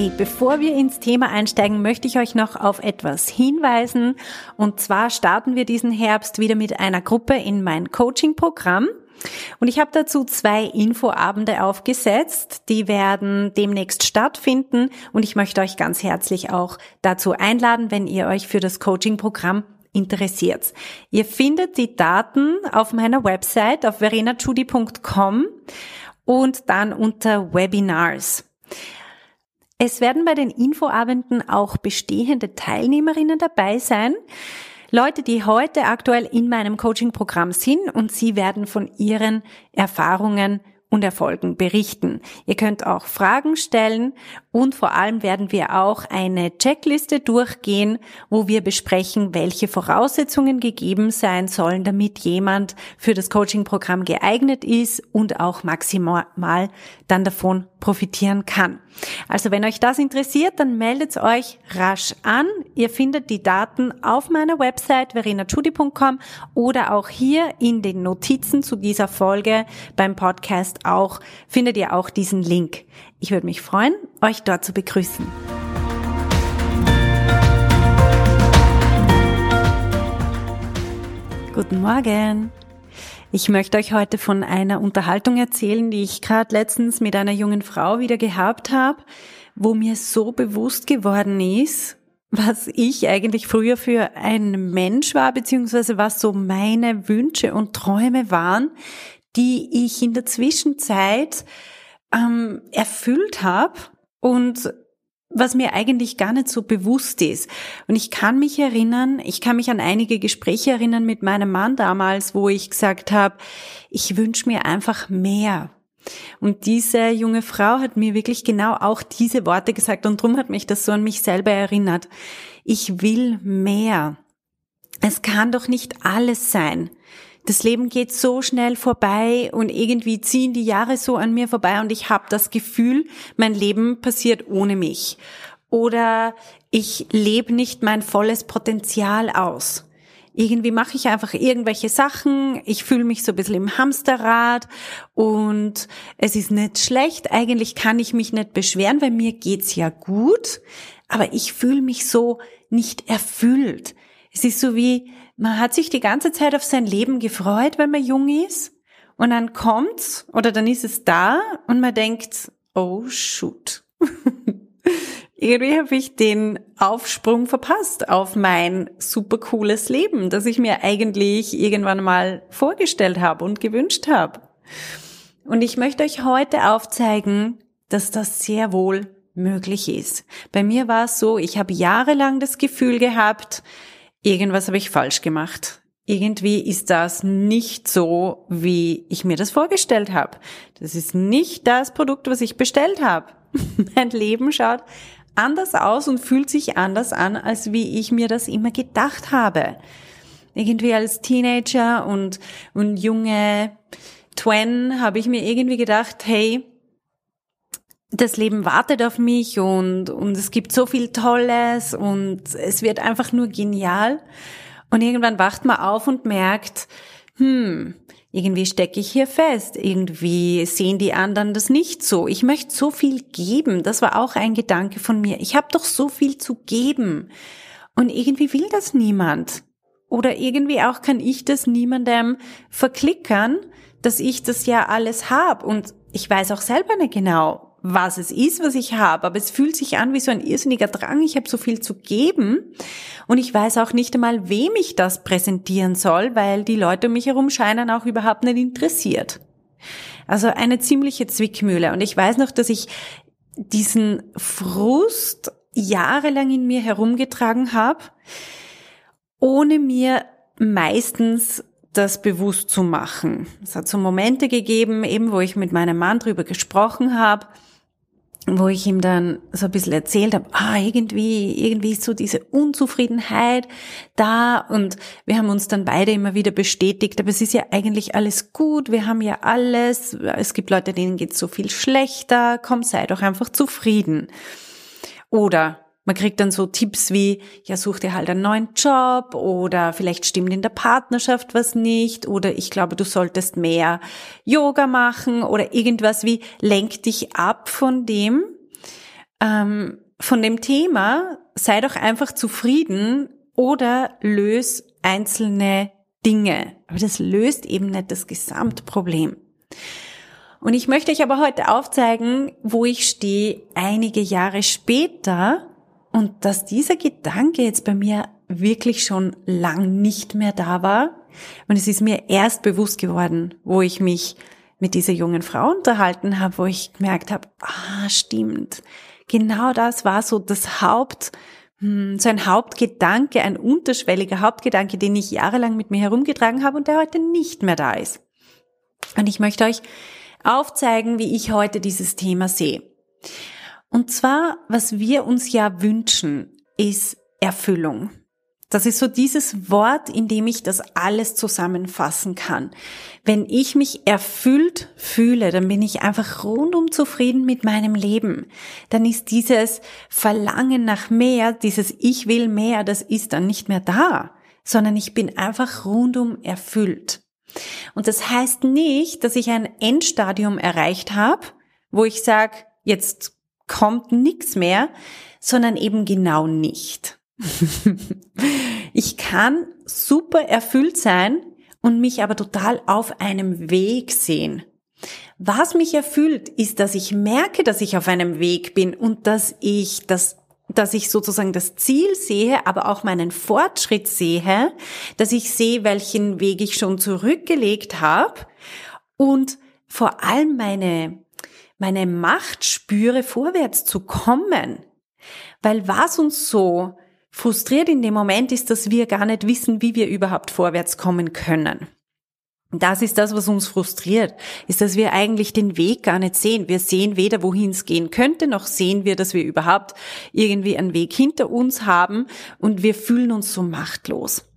Hey, bevor wir ins Thema einsteigen, möchte ich euch noch auf etwas hinweisen. Und zwar starten wir diesen Herbst wieder mit einer Gruppe in mein Coaching-Programm. Und ich habe dazu zwei Infoabende aufgesetzt, die werden demnächst stattfinden und ich möchte euch ganz herzlich auch dazu einladen, wenn ihr euch für das Coaching-Programm interessiert. Ihr findet die Daten auf meiner Website auf verenachudi.com und dann unter Webinars. Es werden bei den Infoabenden auch bestehende Teilnehmerinnen dabei sein. Leute, die heute aktuell in meinem Coaching-Programm sind und sie werden von ihren Erfahrungen und Erfolgen berichten. Ihr könnt auch Fragen stellen und vor allem werden wir auch eine Checkliste durchgehen, wo wir besprechen, welche Voraussetzungen gegeben sein sollen, damit jemand für das Coaching-Programm geeignet ist und auch maximal dann davon profitieren kann. Also wenn euch das interessiert, dann meldet euch rasch an. Ihr findet die Daten auf meiner Website verenachudi.com oder auch hier in den Notizen zu dieser Folge beim Podcast auch findet ihr auch diesen Link. Ich würde mich freuen, euch dort zu begrüßen. Guten Morgen. Ich möchte euch heute von einer Unterhaltung erzählen, die ich gerade letztens mit einer jungen Frau wieder gehabt habe, wo mir so bewusst geworden ist, was ich eigentlich früher für ein Mensch war, beziehungsweise was so meine Wünsche und Träume waren, die ich in der Zwischenzeit ähm, erfüllt habe und was mir eigentlich gar nicht so bewusst ist. Und ich kann mich erinnern, ich kann mich an einige Gespräche erinnern mit meinem Mann damals, wo ich gesagt habe, ich wünsche mir einfach mehr. Und diese junge Frau hat mir wirklich genau auch diese Worte gesagt und darum hat mich das so an mich selber erinnert. Ich will mehr. Es kann doch nicht alles sein das Leben geht so schnell vorbei und irgendwie ziehen die Jahre so an mir vorbei und ich habe das Gefühl, mein Leben passiert ohne mich. Oder ich lebe nicht mein volles Potenzial aus. Irgendwie mache ich einfach irgendwelche Sachen, ich fühle mich so ein bisschen im Hamsterrad und es ist nicht schlecht, eigentlich kann ich mich nicht beschweren, weil mir geht's ja gut, aber ich fühle mich so nicht erfüllt. Es ist so wie, man hat sich die ganze Zeit auf sein Leben gefreut, wenn man jung ist. Und dann kommt's oder dann ist es da und man denkt, oh shoot. Irgendwie habe ich den Aufsprung verpasst auf mein super cooles Leben, das ich mir eigentlich irgendwann mal vorgestellt habe und gewünscht habe. Und ich möchte euch heute aufzeigen, dass das sehr wohl möglich ist. Bei mir war es so, ich habe jahrelang das Gefühl gehabt, irgendwas habe ich falsch gemacht. Irgendwie ist das nicht so, wie ich mir das vorgestellt habe. Das ist nicht das Produkt, was ich bestellt habe. mein Leben schaut anders aus und fühlt sich anders an, als wie ich mir das immer gedacht habe. Irgendwie als Teenager und, und junge Twen habe ich mir irgendwie gedacht, hey, das Leben wartet auf mich und, und es gibt so viel Tolles und es wird einfach nur genial. Und irgendwann wacht man auf und merkt, hm, irgendwie stecke ich hier fest, irgendwie sehen die anderen das nicht so. Ich möchte so viel geben, das war auch ein Gedanke von mir. Ich habe doch so viel zu geben und irgendwie will das niemand. Oder irgendwie auch kann ich das niemandem verklickern, dass ich das ja alles habe und ich weiß auch selber nicht genau, was es ist, was ich habe, aber es fühlt sich an wie so ein irrsinniger Drang. Ich habe so viel zu geben und ich weiß auch nicht einmal, wem ich das präsentieren soll, weil die Leute um mich herum scheinen auch überhaupt nicht interessiert. Also eine ziemliche Zwickmühle. Und ich weiß noch, dass ich diesen Frust jahrelang in mir herumgetragen habe, ohne mir meistens das bewusst zu machen. Es hat so Momente gegeben, eben wo ich mit meinem Mann drüber gesprochen habe wo ich ihm dann so ein bisschen erzählt habe, ah, irgendwie, irgendwie ist so diese Unzufriedenheit da und wir haben uns dann beide immer wieder bestätigt, aber es ist ja eigentlich alles gut, wir haben ja alles, es gibt Leute, denen geht so viel schlechter, komm, sei doch einfach zufrieden. Oder man kriegt dann so Tipps wie, ja, such dir halt einen neuen Job oder vielleicht stimmt in der Partnerschaft was nicht oder ich glaube, du solltest mehr Yoga machen oder irgendwas wie, lenk dich ab von dem, ähm, von dem Thema, sei doch einfach zufrieden oder löse einzelne Dinge. Aber das löst eben nicht das Gesamtproblem. Und ich möchte euch aber heute aufzeigen, wo ich stehe einige Jahre später und dass dieser Gedanke jetzt bei mir wirklich schon lang nicht mehr da war. Und es ist mir erst bewusst geworden, wo ich mich mit dieser jungen Frau unterhalten habe, wo ich gemerkt habe, ah, stimmt. Genau das war so das Haupt, hm, so ein Hauptgedanke, ein unterschwelliger Hauptgedanke, den ich jahrelang mit mir herumgetragen habe und der heute nicht mehr da ist. Und ich möchte euch aufzeigen, wie ich heute dieses Thema sehe. Und zwar, was wir uns ja wünschen, ist Erfüllung. Das ist so dieses Wort, in dem ich das alles zusammenfassen kann. Wenn ich mich erfüllt fühle, dann bin ich einfach rundum zufrieden mit meinem Leben. Dann ist dieses Verlangen nach mehr, dieses Ich will mehr, das ist dann nicht mehr da, sondern ich bin einfach rundum erfüllt. Und das heißt nicht, dass ich ein Endstadium erreicht habe, wo ich sage, jetzt kommt nichts mehr, sondern eben genau nicht. ich kann super erfüllt sein und mich aber total auf einem Weg sehen. Was mich erfüllt, ist, dass ich merke, dass ich auf einem Weg bin und dass ich das dass ich sozusagen das Ziel sehe, aber auch meinen Fortschritt sehe, dass ich sehe, welchen Weg ich schon zurückgelegt habe und vor allem meine meine Macht spüre, vorwärts zu kommen. Weil was uns so frustriert in dem Moment ist, dass wir gar nicht wissen, wie wir überhaupt vorwärts kommen können. Das ist das, was uns frustriert, ist, dass wir eigentlich den Weg gar nicht sehen. Wir sehen weder, wohin es gehen könnte, noch sehen wir, dass wir überhaupt irgendwie einen Weg hinter uns haben und wir fühlen uns so machtlos.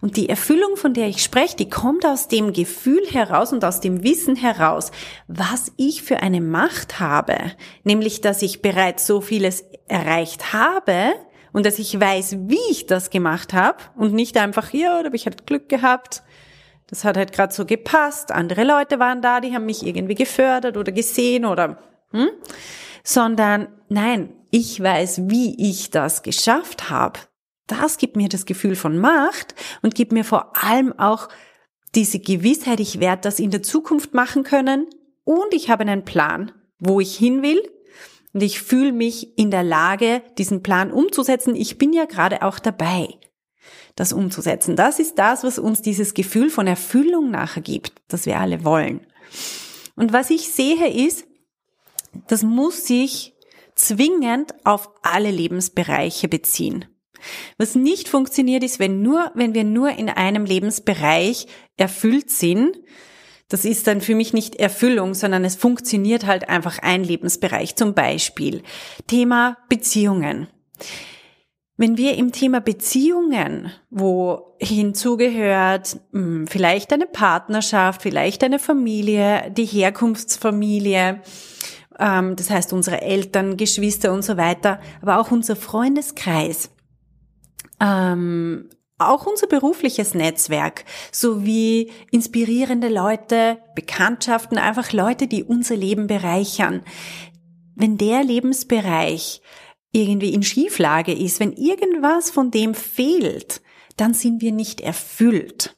Und die Erfüllung, von der ich spreche, die kommt aus dem Gefühl heraus und aus dem Wissen heraus, was ich für eine Macht habe. Nämlich, dass ich bereits so vieles erreicht habe und dass ich weiß, wie ich das gemacht habe und nicht einfach, ja, da habe ich halt Glück gehabt. Das hat halt gerade so gepasst. Andere Leute waren da, die haben mich irgendwie gefördert oder gesehen oder, hm? sondern nein, ich weiß, wie ich das geschafft habe das gibt mir das Gefühl von Macht und gibt mir vor allem auch diese Gewissheit, ich werde das in der Zukunft machen können und ich habe einen Plan, wo ich hin will und ich fühle mich in der Lage, diesen Plan umzusetzen. Ich bin ja gerade auch dabei, das umzusetzen. Das ist das, was uns dieses Gefühl von Erfüllung nachher gibt, das wir alle wollen. Und was ich sehe ist, das muss sich zwingend auf alle Lebensbereiche beziehen. Was nicht funktioniert ist, wenn nur, wenn wir nur in einem Lebensbereich erfüllt sind, das ist dann für mich nicht Erfüllung, sondern es funktioniert halt einfach ein Lebensbereich. Zum Beispiel Thema Beziehungen. Wenn wir im Thema Beziehungen, wo hinzugehört hm, vielleicht eine Partnerschaft, vielleicht eine Familie, die Herkunftsfamilie, ähm, das heißt unsere Eltern, Geschwister und so weiter, aber auch unser Freundeskreis, ähm, auch unser berufliches Netzwerk sowie inspirierende Leute, Bekanntschaften, einfach Leute, die unser Leben bereichern. Wenn der Lebensbereich irgendwie in Schieflage ist, wenn irgendwas von dem fehlt, dann sind wir nicht erfüllt.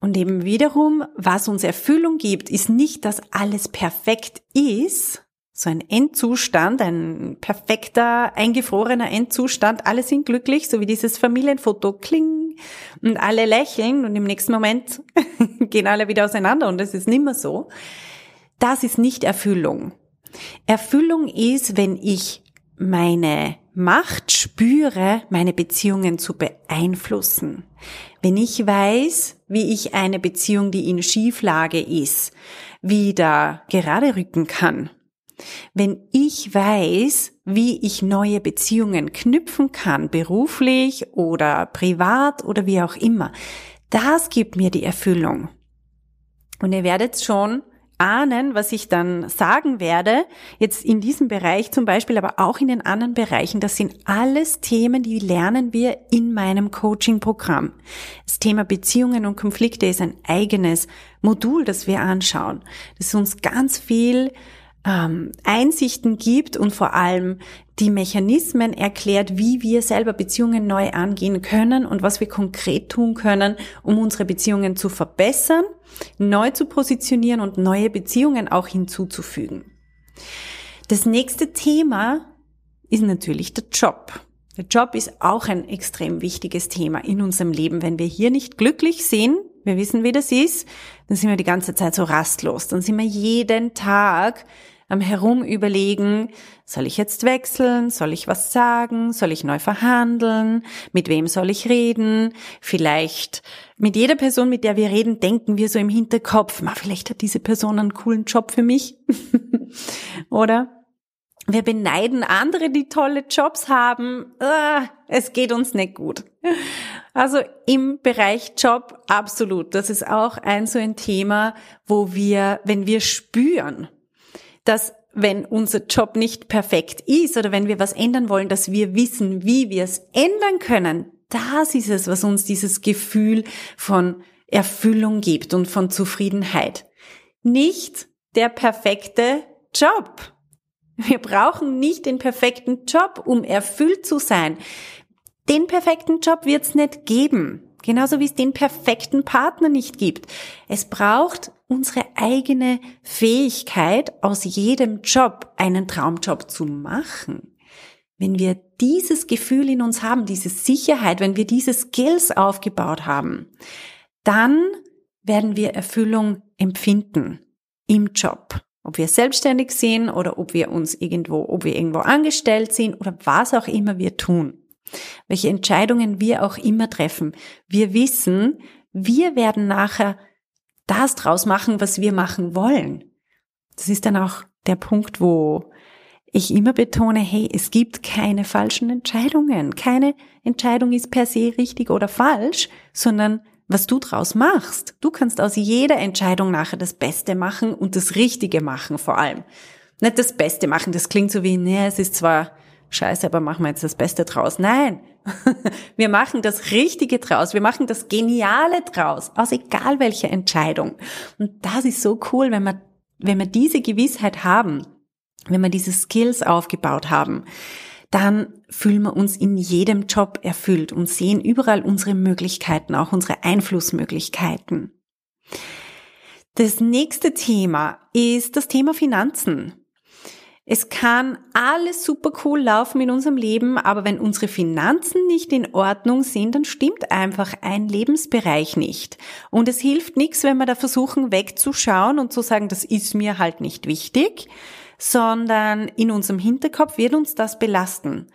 Und eben wiederum, was uns Erfüllung gibt, ist nicht, dass alles perfekt ist, so ein Endzustand, ein perfekter, eingefrorener Endzustand. Alle sind glücklich, so wie dieses Familienfoto, kling, und alle lächeln und im nächsten Moment gehen alle wieder auseinander und es ist nimmer so. Das ist nicht Erfüllung. Erfüllung ist, wenn ich meine Macht spüre, meine Beziehungen zu beeinflussen. Wenn ich weiß, wie ich eine Beziehung, die in Schieflage ist, wieder gerade rücken kann Wenn ich weiß, wie ich neue Beziehungen knüpfen kann, beruflich oder privat oder wie auch immer, das gibt mir die Erfüllung. Und ihr werdet schon ahnen, was ich dann sagen werde, jetzt in diesem Bereich zum Beispiel, aber auch in den anderen Bereichen, das sind alles Themen, die lernen wir in meinem Coaching-Programm. Das Thema Beziehungen und Konflikte ist ein eigenes Modul, das wir anschauen, das uns ganz viel ähm, Einsichten gibt und vor allem die Mechanismen erklärt, wie wir selber Beziehungen neu angehen können und was wir konkret tun können, um unsere Beziehungen zu verbessern, neu zu positionieren und neue Beziehungen auch hinzuzufügen. Das nächste Thema ist natürlich der Job. Der Job ist auch ein extrem wichtiges Thema in unserem Leben. Wenn wir hier nicht glücklich sind, wir wissen, wie das ist, dann sind wir die ganze Zeit so rastlos. Dann sind wir jeden Tag am Herumüberlegen, soll ich jetzt wechseln, soll ich was sagen, soll ich neu verhandeln, mit wem soll ich reden, vielleicht mit jeder Person, mit der wir reden, denken wir so im Hinterkopf, ma, vielleicht hat diese Person einen coolen Job für mich, oder? Wir beneiden andere, die tolle Jobs haben. Ah, es geht uns nicht gut. Also im Bereich Job absolut. Das ist auch ein so ein Thema, wo wir, wenn wir spüren, dass wenn unser Job nicht perfekt ist oder wenn wir was ändern wollen, dass wir wissen, wie wir es ändern können. Das ist es, was uns dieses Gefühl von Erfüllung gibt und von Zufriedenheit. Nicht der perfekte Job. Wir brauchen nicht den perfekten Job, um erfüllt zu sein. Den perfekten Job wird es nicht geben. Genauso wie es den perfekten Partner nicht gibt. Es braucht unsere eigene Fähigkeit, aus jedem Job einen Traumjob zu machen. Wenn wir dieses Gefühl in uns haben, diese Sicherheit, wenn wir diese Skills aufgebaut haben, dann werden wir Erfüllung empfinden im Job. Ob wir selbstständig sind oder ob wir uns irgendwo, ob wir irgendwo angestellt sind oder was auch immer wir tun welche Entscheidungen wir auch immer treffen. Wir wissen, wir werden nachher das draus machen, was wir machen wollen. Das ist dann auch der Punkt, wo ich immer betone, hey, es gibt keine falschen Entscheidungen. Keine Entscheidung ist per se richtig oder falsch, sondern was du draus machst. Du kannst aus jeder Entscheidung nachher das Beste machen und das Richtige machen vor allem. Nicht das Beste machen, das klingt so wie, nee, es ist zwar scheiße, aber machen wir jetzt das Beste draus. Nein, wir machen das Richtige draus, wir machen das Geniale draus, aus egal welcher Entscheidung. Und das ist so cool, wenn wir, wenn wir diese Gewissheit haben, wenn wir diese Skills aufgebaut haben, dann fühlen wir uns in jedem Job erfüllt und sehen überall unsere Möglichkeiten, auch unsere Einflussmöglichkeiten. Das nächste Thema ist das Thema Finanzen. Es kann alles super cool laufen in unserem Leben, aber wenn unsere Finanzen nicht in Ordnung sind, dann stimmt einfach ein Lebensbereich nicht. Und es hilft nichts, wenn wir da versuchen wegzuschauen und zu sagen, das ist mir halt nicht wichtig, sondern in unserem Hinterkopf wird uns das belasten.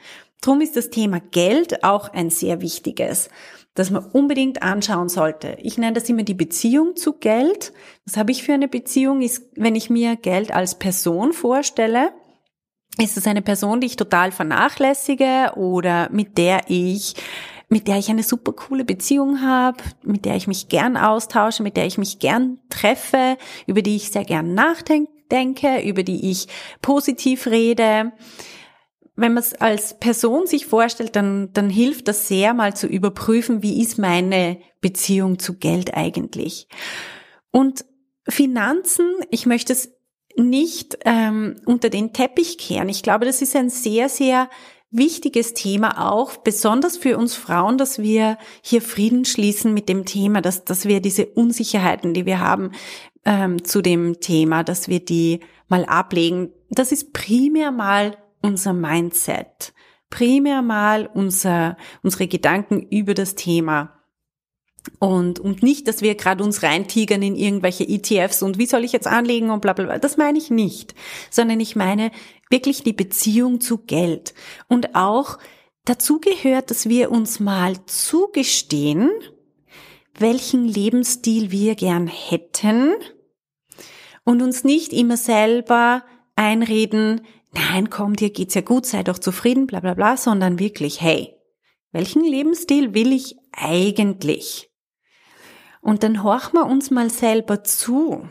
Drum ist das Thema Geld auch ein sehr wichtiges, das man unbedingt anschauen sollte. Ich nenne das immer die Beziehung zu Geld. Was habe ich für eine Beziehung, ist, wenn ich mir Geld als Person vorstelle ist es eine Person, die ich total vernachlässige oder mit der ich mit der ich eine super coole Beziehung habe, mit der ich mich gern austausche, mit der ich mich gern treffe, über die ich sehr gern nachdenke, über die ich positiv rede. Wenn man es als Person sich vorstellt, dann, dann hilft das sehr mal zu überprüfen, wie ist meine Beziehung zu Geld eigentlich. Und Finanzen, ich möchte es nicht ähm, unter den Teppich kehren. Ich glaube, das ist ein sehr, sehr wichtiges Thema auch, besonders für uns Frauen, dass wir hier Frieden schließen mit dem Thema, dass, dass wir diese Unsicherheiten, die wir haben ähm, zu dem Thema, dass wir die mal ablegen. Das ist primär mal unser Mindset, primär mal unser, unsere Gedanken über das Thema. Und, und nicht, dass wir gerade uns reintigern in irgendwelche ETFs und wie soll ich jetzt anlegen und bla bla bla. Das meine ich nicht. Sondern ich meine wirklich die Beziehung zu Geld. Und auch dazu gehört, dass wir uns mal zugestehen, welchen Lebensstil wir gern hätten und uns nicht immer selber einreden, nein, komm, dir geht's ja gut, sei doch zufrieden, bla bla bla, sondern wirklich, hey, welchen Lebensstil will ich eigentlich? Und dann horchen wir uns mal selber zu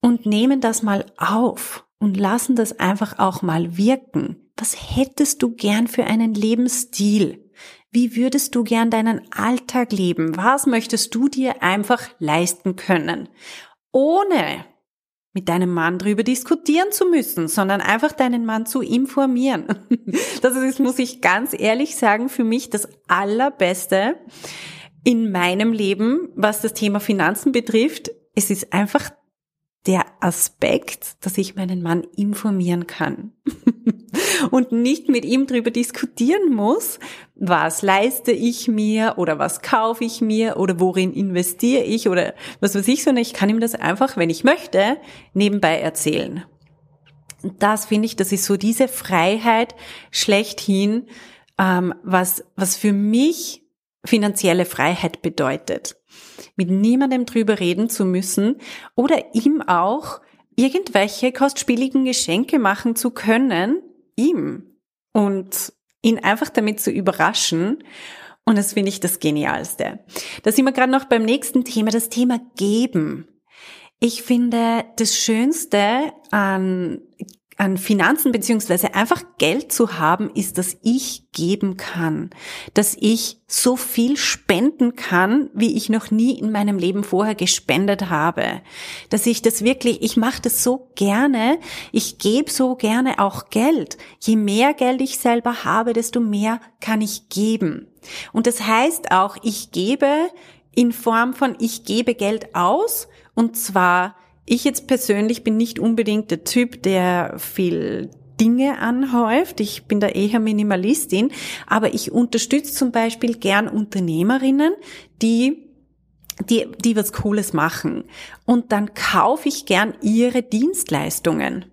und nehmen das mal auf und lassen das einfach auch mal wirken. Was hättest du gern für einen Lebensstil? Wie würdest du gern deinen Alltag leben? Was möchtest du dir einfach leisten können? Ohne mit deinem Mann drüber diskutieren zu müssen, sondern einfach deinen Mann zu informieren. Das ist, muss ich ganz ehrlich sagen, für mich das Allerbeste in meinem Leben, was das Thema Finanzen betrifft. Es ist einfach der Aspekt, dass ich meinen Mann informieren kann und nicht mit ihm darüber diskutieren muss, was leiste ich mir oder was kaufe ich mir oder worin investiere ich oder was weiß ich, sondern ich kann ihm das einfach, wenn ich möchte, nebenbei erzählen. Das finde ich, das ist so diese Freiheit schlechthin, ähm, was, was für mich finanzielle Freiheit bedeutet mit niemandem drüber reden zu müssen oder ihm auch irgendwelche kostspieligen Geschenke machen zu können, ihm und ihn einfach damit zu überraschen. Und das finde ich das Genialste. Da sind wir gerade noch beim nächsten Thema, das Thema Geben. Ich finde, das Schönste an an Finanzen beziehungsweise einfach Geld zu haben, ist, dass ich geben kann, dass ich so viel spenden kann, wie ich noch nie in meinem Leben vorher gespendet habe, dass ich das wirklich, ich mache das so gerne, ich gebe so gerne auch Geld. Je mehr Geld ich selber habe, desto mehr kann ich geben. Und das heißt auch, ich gebe in Form von, ich gebe Geld aus und zwar ich jetzt persönlich bin nicht unbedingt der Typ, der viel Dinge anhäuft. Ich bin da eher Minimalistin, aber ich unterstütze zum Beispiel gern Unternehmerinnen, die die, die was Cooles machen. Und dann kaufe ich gern ihre Dienstleistungen.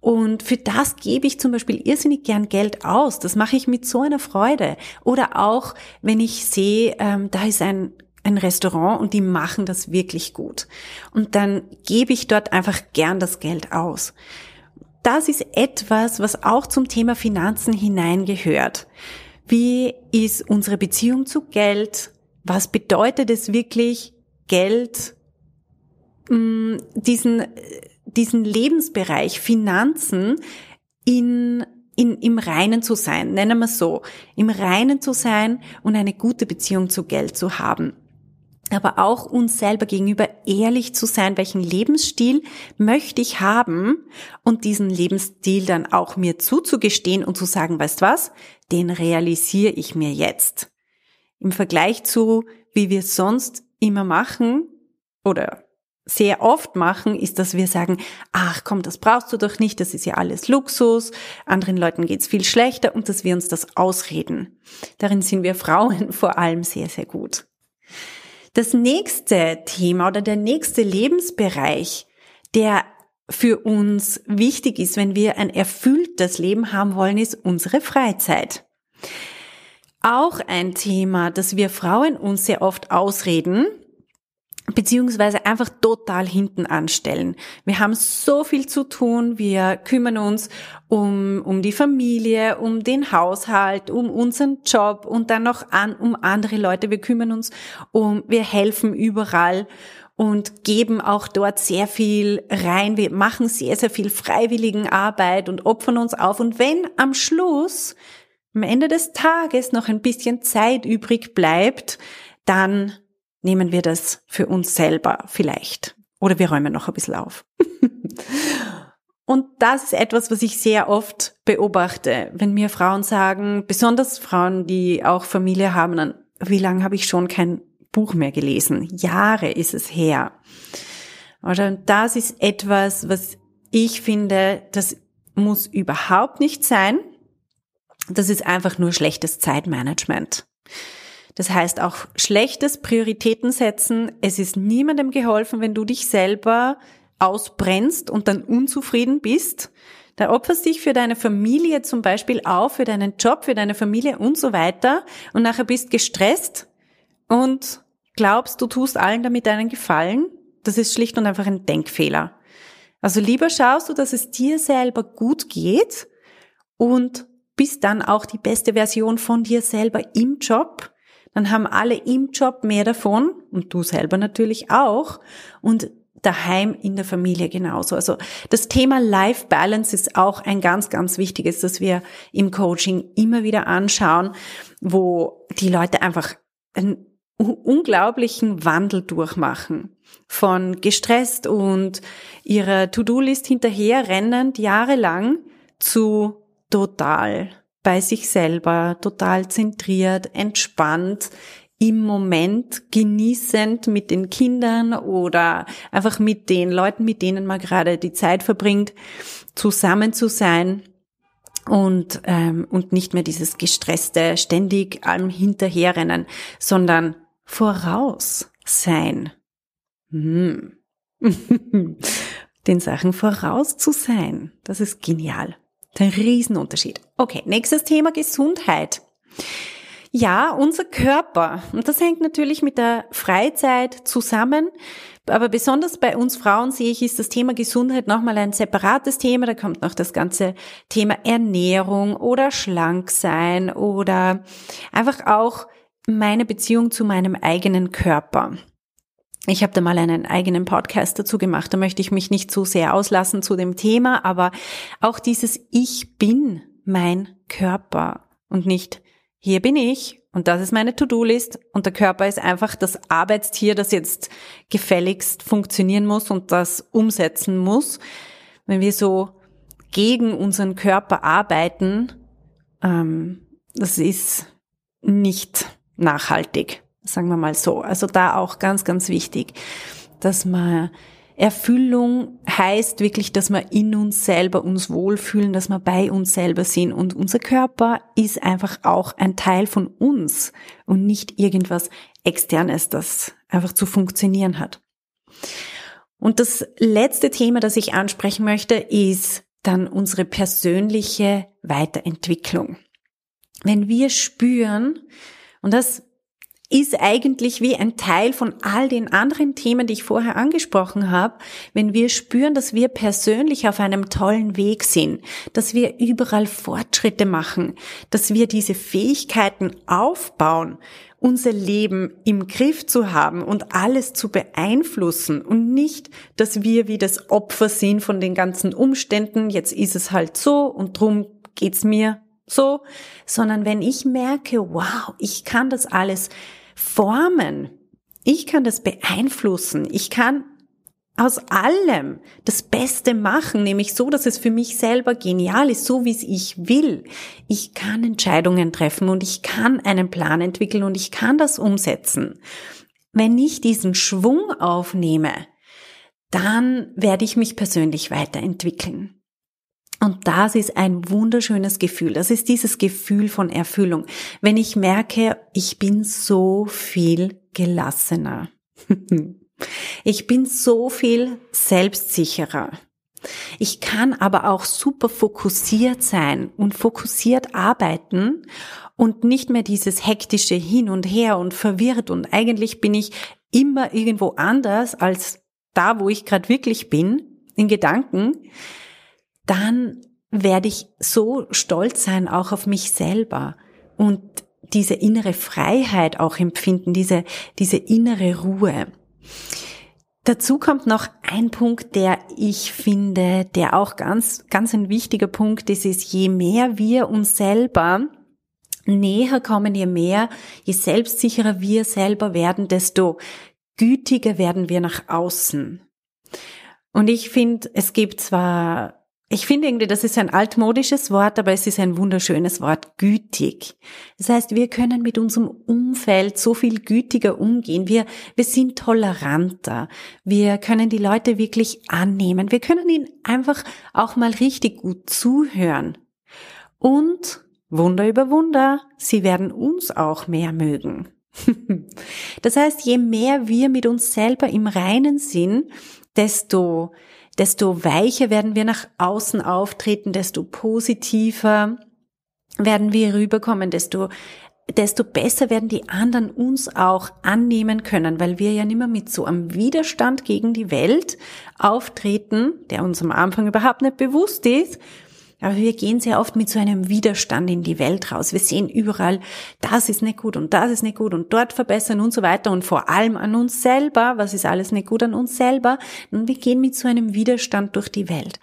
Und für das gebe ich zum Beispiel irrsinnig gern Geld aus. Das mache ich mit so einer Freude. Oder auch, wenn ich sehe, ähm, da ist ein ein Restaurant und die machen das wirklich gut. Und dann gebe ich dort einfach gern das Geld aus. Das ist etwas, was auch zum Thema Finanzen hineingehört. Wie ist unsere Beziehung zu Geld? Was bedeutet es wirklich, Geld, mm, diesen, diesen Lebensbereich Finanzen in in, im Reinen zu sein, nennen wir es so, im Reinen zu sein und eine gute Beziehung zu Geld zu haben aber auch uns selber gegenüber ehrlich zu sein, welchen Lebensstil möchte ich haben und diesen Lebensstil dann auch mir zuzugestehen und zu sagen, weißt was, den realisiere ich mir jetzt. Im Vergleich zu, wie wir sonst immer machen oder sehr oft machen, ist, dass wir sagen, ach komm, das brauchst du doch nicht, das ist ja alles Luxus, anderen Leuten geht's viel schlechter und dass wir uns das ausreden. Darin sind wir Frauen vor allem sehr, sehr gut. Das nächste Thema oder der nächste Lebensbereich, der für uns wichtig ist, wenn wir ein erfülltes Leben haben wollen, ist unsere Freizeit. Auch ein Thema, das wir Frauen uns sehr oft ausreden, beziehungsweise einfach total hinten anstellen. Wir haben so viel zu tun, wir kümmern uns um, um die Familie, um den Haushalt, um unseren Job und dann noch an, um andere Leute. Wir kümmern uns um, wir helfen überall und geben auch dort sehr viel rein. Wir machen sehr, sehr viel freiwilligen Arbeit und opfern uns auf. Und wenn am Schluss, am Ende des Tages noch ein bisschen Zeit übrig bleibt, dann nehmen wir das für uns selber vielleicht. Oder wir räumen noch ein bisschen auf. Und das ist etwas, was ich sehr oft beobachte, wenn mir Frauen sagen, besonders Frauen, die auch Familie haben, dann, wie lange habe ich schon kein Buch mehr gelesen? Jahre ist es her. Oder das ist etwas, was ich finde, das muss überhaupt nicht sein. Das ist einfach nur schlechtes Zeitmanagement. Das heißt auch schlechtes Prioritäten setzen. Es ist niemandem geholfen, wenn du dich selber ausbrennst und dann unzufrieden bist. Da opferst dich für deine Familie zum Beispiel auf, für deinen Job, für deine Familie und so weiter und nachher bist gestresst und glaubst, du tust allen damit einen Gefallen. Das ist schlicht und einfach ein Denkfehler. Also lieber schaust du, dass es dir selber gut geht und bist dann auch die beste Version von dir selber im Job. Dann haben alle im Job mehr davon und du selber natürlich auch. Und daheim in der Familie genauso. Also das Thema Life Balance ist auch ein ganz, ganz wichtiges, das wir im Coaching immer wieder anschauen, wo die Leute einfach einen unglaublichen Wandel durchmachen. Von gestresst und ihrer To-Do-List hinterherrennend jahrelang zu total bei sich selber, total zentriert, entspannt, im Moment genießend mit den Kindern oder einfach mit den Leuten, mit denen man gerade die Zeit verbringt, zusammen zu sein und, ähm, und nicht mehr dieses gestresste, ständig allem hinterherrennen, sondern voraus sein. Hm. Den Sachen voraus zu sein, das ist genial. Ein Riesenunterschied. Okay, nächstes Thema Gesundheit. Ja, unser Körper. Und das hängt natürlich mit der Freizeit zusammen. Aber besonders bei uns Frauen sehe ich, ist das Thema Gesundheit nochmal ein separates Thema. Da kommt noch das ganze Thema Ernährung oder schlank sein oder einfach auch meine Beziehung zu meinem eigenen Körper. Ich habe da mal einen eigenen Podcast dazu gemacht, da möchte ich mich nicht zu sehr auslassen zu dem Thema, aber auch dieses Ich bin mein Körper und nicht hier bin ich und das ist meine To-Do-List und der Körper ist einfach das Arbeitstier, das jetzt gefälligst funktionieren muss und das umsetzen muss. Wenn wir so gegen unseren Körper arbeiten, ähm, das ist nicht nachhaltig. Sagen wir mal so. Also da auch ganz, ganz wichtig, dass man Erfüllung heißt wirklich, dass wir in uns selber uns wohlfühlen, dass wir bei uns selber sind. Und unser Körper ist einfach auch ein Teil von uns und nicht irgendwas externes, das einfach zu funktionieren hat. Und das letzte Thema, das ich ansprechen möchte, ist dann unsere persönliche Weiterentwicklung. Wenn wir spüren, und das ist eigentlich wie ein Teil von all den anderen Themen, die ich vorher angesprochen habe, wenn wir spüren, dass wir persönlich auf einem tollen Weg sind, dass wir überall Fortschritte machen, dass wir diese Fähigkeiten aufbauen, unser Leben im Griff zu haben und alles zu beeinflussen und nicht, dass wir wie das Opfer sind von den ganzen Umständen, jetzt ist es halt so und drum geht's mir so, sondern wenn ich merke, wow, ich kann das alles formen. Ich kann das beeinflussen. Ich kann aus allem das Beste machen, nämlich so, dass es für mich selber genial ist, so wie es ich will. Ich kann Entscheidungen treffen und ich kann einen Plan entwickeln und ich kann das umsetzen. Wenn ich diesen Schwung aufnehme, dann werde ich mich persönlich weiterentwickeln. Und das ist ein wunderschönes Gefühl. Das ist dieses Gefühl von Erfüllung. Wenn ich merke, ich bin so viel gelassener. ich bin so viel selbstsicherer. Ich kann aber auch super fokussiert sein und fokussiert arbeiten und nicht mehr dieses hektische Hin und Her und verwirrt und eigentlich bin ich immer irgendwo anders als da, wo ich gerade wirklich bin, in Gedanken dann werde ich so stolz sein auch auf mich selber und diese innere Freiheit auch empfinden, diese, diese innere Ruhe. Dazu kommt noch ein Punkt, der ich finde, der auch ganz, ganz ein wichtiger Punkt ist, ist, je mehr wir uns selber näher kommen, je mehr, je selbstsicherer wir selber werden, desto gütiger werden wir nach außen. Und ich finde, es gibt zwar ich finde irgendwie, das ist ein altmodisches Wort, aber es ist ein wunderschönes Wort, gütig. Das heißt, wir können mit unserem Umfeld so viel gütiger umgehen. Wir, wir sind toleranter. Wir können die Leute wirklich annehmen. Wir können ihnen einfach auch mal richtig gut zuhören. Und Wunder über Wunder, sie werden uns auch mehr mögen. das heißt, je mehr wir mit uns selber im Reinen sind, desto desto weicher werden wir nach außen auftreten, desto positiver werden wir rüberkommen, desto desto besser werden die anderen uns auch annehmen können, weil wir ja nicht mehr mit so einem Widerstand gegen die Welt auftreten, der uns am Anfang überhaupt nicht bewusst ist. Aber wir gehen sehr oft mit so einem Widerstand in die Welt raus. Wir sehen überall, das ist nicht gut und das ist nicht gut und dort verbessern und so weiter und vor allem an uns selber, was ist alles nicht gut an uns selber. Und wir gehen mit so einem Widerstand durch die Welt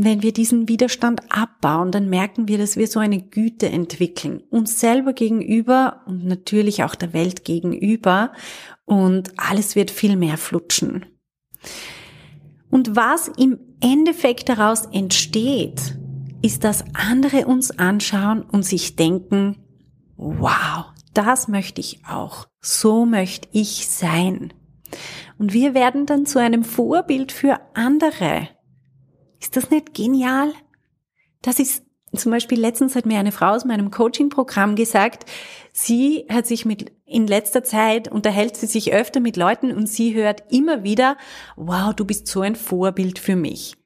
wenn wir diesen Widerstand abbauen, dann merken wir, dass wir so eine Güte entwickeln, uns selber gegenüber und natürlich auch der Welt gegenüber und alles wird viel mehr flutschen. Und was im Endeffekt daraus entsteht, ist, dass andere uns anschauen und sich denken, wow, das möchte ich auch, so möchte ich sein. Und wir werden dann zu einem Vorbild für andere. Ist das nicht genial? Das ist zum Beispiel letztens hat mir eine Frau aus meinem Coaching-Programm gesagt, sie hat sich mit, in letzter Zeit unterhält sie sich öfter mit Leuten und sie hört immer wieder, wow, du bist so ein Vorbild für mich.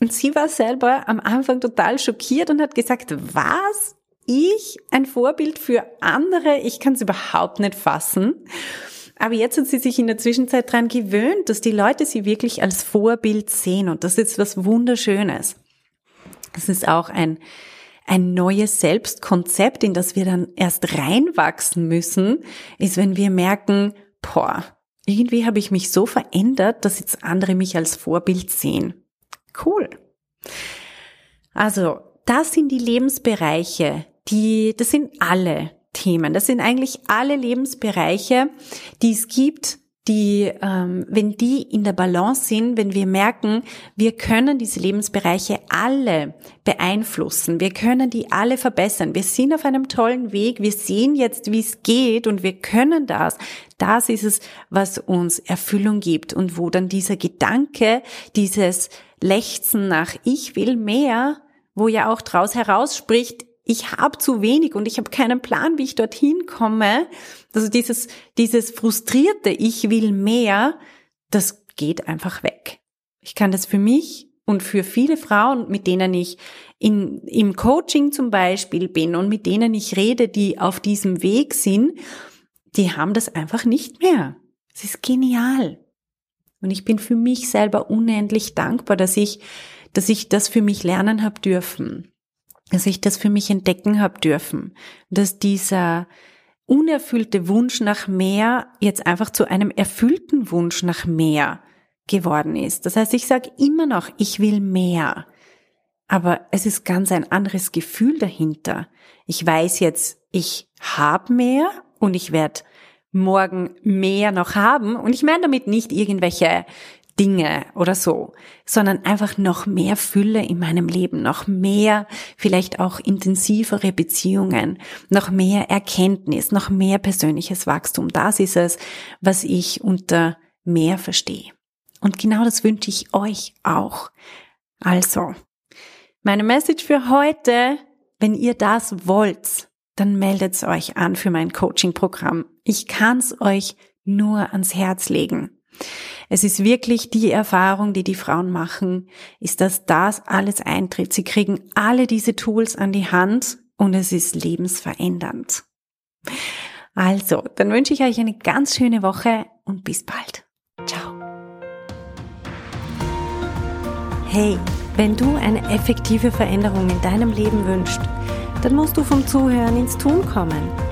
Und sie war selber am Anfang total schockiert und hat gesagt, was? Ich? Ein Vorbild für andere? Ich kann es überhaupt nicht fassen. Aber jetzt hat sie sich in der Zwischenzeit daran gewöhnt, dass die Leute sie wirklich als Vorbild sehen und das ist was Wunderschönes. Das ist auch ein, ein neues Selbstkonzept, in das wir dann erst reinwachsen müssen, ist, wenn wir merken, boah, irgendwie habe ich mich so verändert, dass jetzt andere mich als Vorbild sehen. Cool. Also, das sind die Lebensbereiche, die, das sind alle, Themen. Das sind eigentlich alle Lebensbereiche, die es gibt, die, ähm, wenn die in der Balance sind, wenn wir merken, wir können diese Lebensbereiche alle beeinflussen, wir können die alle verbessern, wir sind auf einem tollen Weg, wir sehen jetzt, wie es geht und wir können das. Das ist es, was uns Erfüllung gibt und wo dann dieser Gedanke, dieses Lechzen nach Ich will mehr, wo ja auch draus herausspricht, ich habe zu wenig und ich habe keinen Plan, wie ich dorthin komme. Also dieses, dieses frustrierte Ich will mehr, das geht einfach weg. Ich kann das für mich und für viele Frauen, mit denen ich in, im Coaching zum Beispiel bin und mit denen ich rede, die auf diesem Weg sind, die haben das einfach nicht mehr. Es ist genial. Und ich bin für mich selber unendlich dankbar, dass ich, dass ich das für mich lernen habe dürfen dass ich das für mich entdecken habe dürfen, dass dieser unerfüllte Wunsch nach mehr jetzt einfach zu einem erfüllten Wunsch nach mehr geworden ist. Das heißt, ich sage immer noch, ich will mehr, aber es ist ganz ein anderes Gefühl dahinter. Ich weiß jetzt, ich habe mehr und ich werde morgen mehr noch haben. Und ich meine damit nicht irgendwelche Dinge oder so, sondern einfach noch mehr Fülle in meinem Leben, noch mehr, vielleicht auch intensivere Beziehungen, noch mehr Erkenntnis, noch mehr persönliches Wachstum. Das ist es, was ich unter mehr verstehe. Und genau das wünsche ich euch auch. Also, meine Message für heute, wenn ihr das wollt, dann meldet euch an für mein Coaching-Programm. Ich kann es euch nur ans Herz legen. Es ist wirklich die Erfahrung, die die Frauen machen, ist, dass das alles eintritt. Sie kriegen alle diese Tools an die Hand und es ist lebensverändernd. Also, dann wünsche ich euch eine ganz schöne Woche und bis bald. Ciao. Hey, wenn du eine effektive Veränderung in deinem Leben wünschst, dann musst du vom Zuhören ins Tun kommen.